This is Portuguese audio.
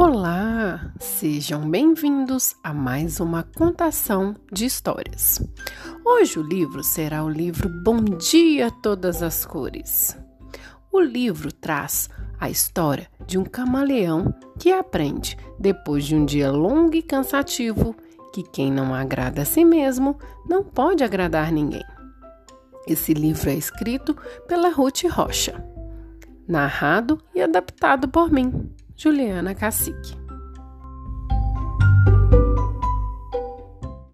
Olá, sejam bem-vindos a mais uma contação de histórias. Hoje o livro será o livro Bom Dia Todas as Cores. O livro traz a história de um camaleão que aprende, depois de um dia longo e cansativo, que quem não agrada a si mesmo não pode agradar ninguém. Esse livro é escrito pela Ruth Rocha, narrado e adaptado por mim. Juliana Cacique.